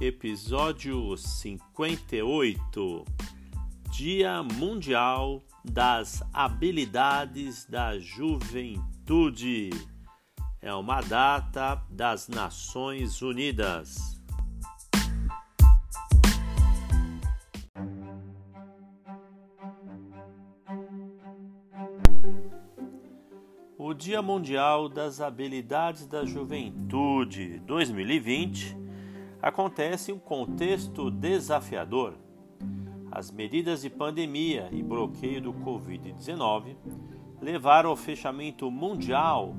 episódio 58, Dia Mundial das Habilidades da Juventude. É uma data das Nações Unidas. O Dia Mundial das Habilidades da Juventude 2020 acontece um contexto desafiador. As medidas de pandemia e bloqueio do Covid-19 levaram ao fechamento mundial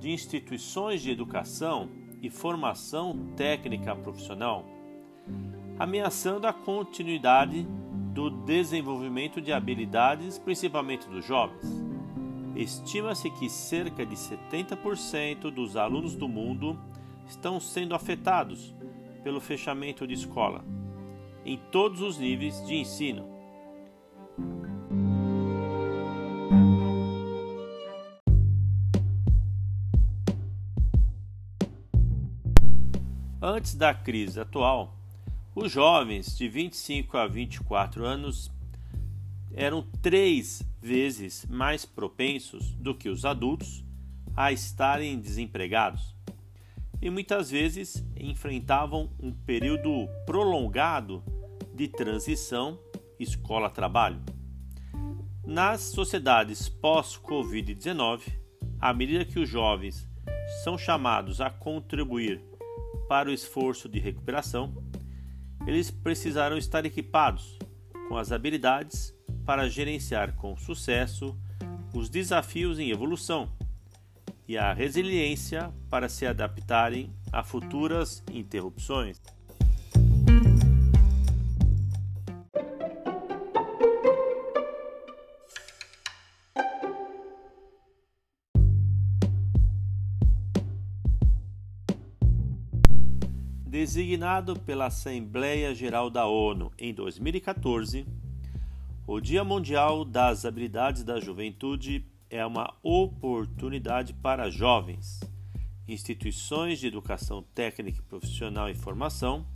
de instituições de educação e formação técnica profissional, ameaçando a continuidade do desenvolvimento de habilidades, principalmente dos jovens. Estima-se que cerca de 70% dos alunos do mundo estão sendo afetados pelo fechamento de escola, em todos os níveis de ensino. Antes da crise atual, os jovens de 25 a 24 anos eram três vezes mais propensos do que os adultos a estarem desempregados e muitas vezes enfrentavam um período prolongado de transição escola-trabalho. Nas sociedades pós-Covid-19, à medida que os jovens são chamados a contribuir para o esforço de recuperação, eles precisaram estar equipados com as habilidades para gerenciar com sucesso os desafios em evolução e a resiliência para se adaptarem a futuras interrupções. Designado pela Assembleia Geral da ONU em 2014, o Dia Mundial das Habilidades da Juventude é uma oportunidade para jovens, instituições de educação técnica e profissional e formação,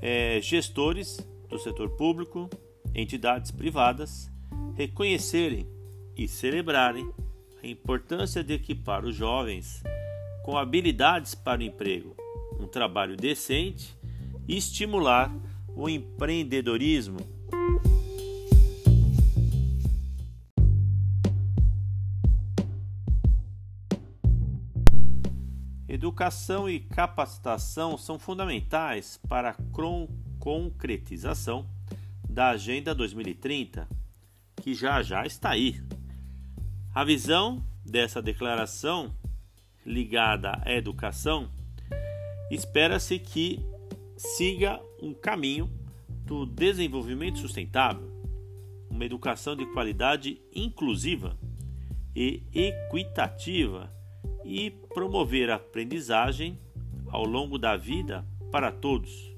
é, gestores do setor público, entidades privadas, reconhecerem e celebrarem a importância de equipar os jovens com habilidades para o emprego, um trabalho decente e estimular o empreendedorismo Educação e capacitação são fundamentais para a concretização da Agenda 2030, que já já está aí. A visão dessa declaração ligada à educação espera-se que siga um caminho do desenvolvimento sustentável, uma educação de qualidade inclusiva e equitativa e promover a aprendizagem ao longo da vida para todos.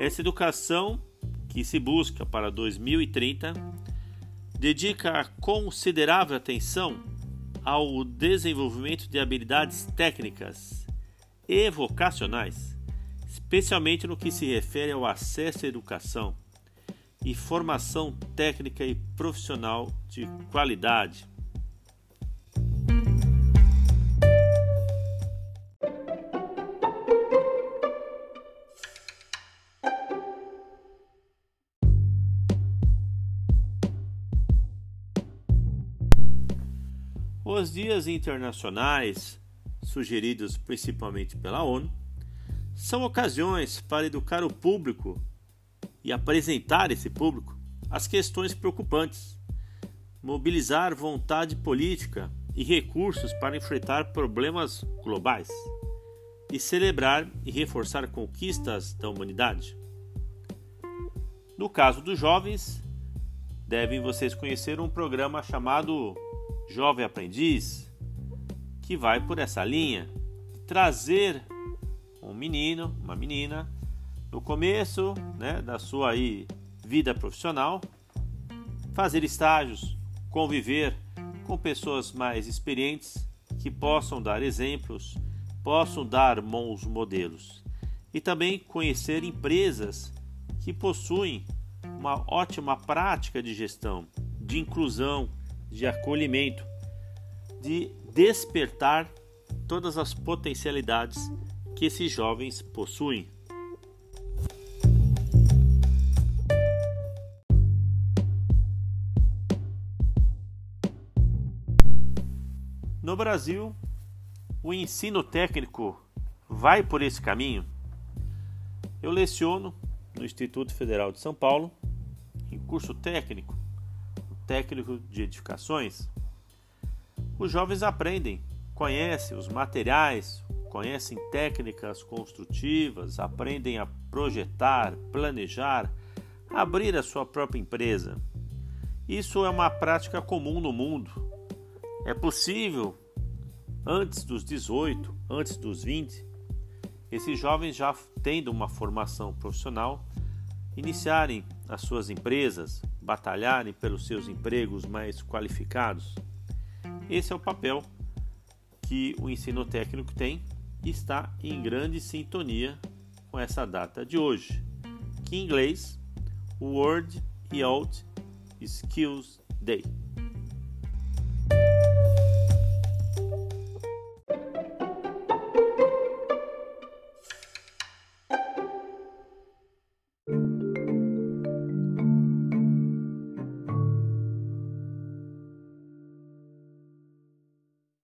Essa educação que se busca para 2030 dedica considerável atenção ao desenvolvimento de habilidades técnicas e vocacionais, especialmente no que se refere ao acesso à educação e formação técnica e profissional de qualidade Os dias internacionais, sugeridos principalmente pela ONU, são ocasiões para educar o público e apresentar esse público as questões preocupantes, mobilizar vontade política e recursos para enfrentar problemas globais e celebrar e reforçar conquistas da humanidade. No caso dos jovens, devem vocês conhecer um programa chamado jovem aprendiz que vai por essa linha, trazer um menino, uma menina, no começo né, da sua aí, vida profissional, fazer estágios, conviver com pessoas mais experientes que possam dar exemplos, possam dar bons modelos. E também conhecer empresas que possuem uma ótima prática de gestão, de inclusão, de acolhimento, de despertar todas as potencialidades que esses jovens possuem. No Brasil, o ensino técnico vai por esse caminho? Eu leciono no Instituto Federal de São Paulo, em curso técnico, técnico de edificações. Os jovens aprendem, conhecem os materiais, conhecem técnicas construtivas, aprendem a projetar, planejar, abrir a sua própria empresa. Isso é uma prática comum no mundo. É possível, antes dos 18, antes dos 20, esses jovens já tendo uma formação profissional, iniciarem as suas empresas, batalharem pelos seus empregos mais qualificados. Esse é o papel que o ensino técnico tem e está em grande sintonia com essa data de hoje, que em inglês, World Youth Skills Day.